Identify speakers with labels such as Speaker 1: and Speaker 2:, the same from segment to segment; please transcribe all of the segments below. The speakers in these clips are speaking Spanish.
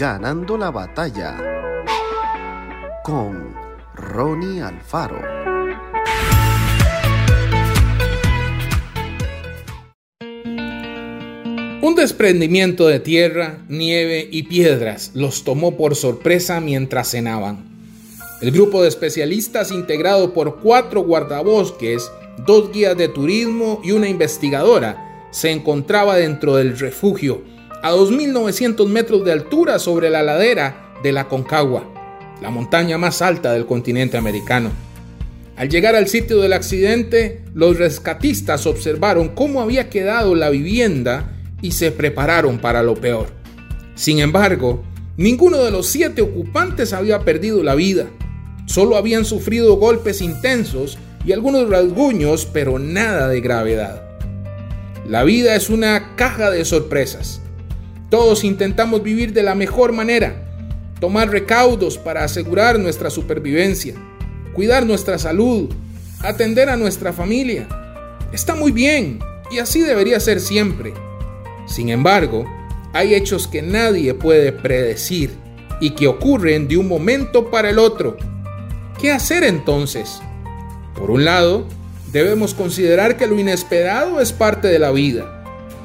Speaker 1: Ganando la batalla con Ronnie Alfaro.
Speaker 2: Un desprendimiento de tierra, nieve y piedras los tomó por sorpresa mientras cenaban. El grupo de especialistas integrado por cuatro guardabosques, dos guías de turismo y una investigadora se encontraba dentro del refugio a 2.900 metros de altura sobre la ladera de la Concagua, la montaña más alta del continente americano. Al llegar al sitio del accidente, los rescatistas observaron cómo había quedado la vivienda y se prepararon para lo peor. Sin embargo, ninguno de los siete ocupantes había perdido la vida. Solo habían sufrido golpes intensos y algunos rasguños, pero nada de gravedad. La vida es una caja de sorpresas. Todos intentamos vivir de la mejor manera, tomar recaudos para asegurar nuestra supervivencia, cuidar nuestra salud, atender a nuestra familia. Está muy bien y así debería ser siempre. Sin embargo, hay hechos que nadie puede predecir y que ocurren de un momento para el otro. ¿Qué hacer entonces? Por un lado, debemos considerar que lo inesperado es parte de la vida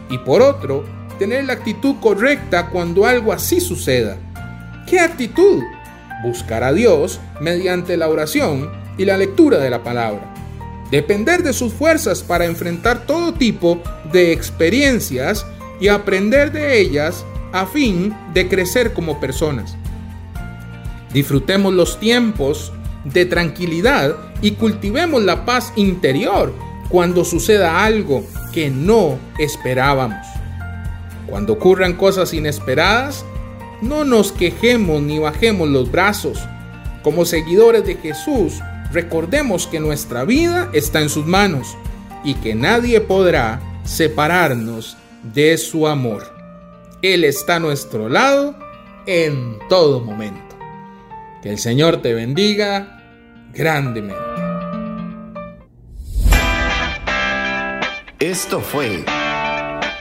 Speaker 2: y por otro, tener la actitud correcta cuando algo así suceda. ¿Qué actitud? Buscar a Dios mediante la oración y la lectura de la palabra. Depender de sus fuerzas para enfrentar todo tipo de experiencias y aprender de ellas a fin de crecer como personas. Disfrutemos los tiempos de tranquilidad y cultivemos la paz interior cuando suceda algo que no esperábamos. Cuando ocurran cosas inesperadas, no nos quejemos ni bajemos los brazos. Como seguidores de Jesús, recordemos que nuestra vida está en sus manos y que nadie podrá separarnos de su amor. Él está a nuestro lado en todo momento. Que el Señor te bendiga grandemente.
Speaker 1: Esto fue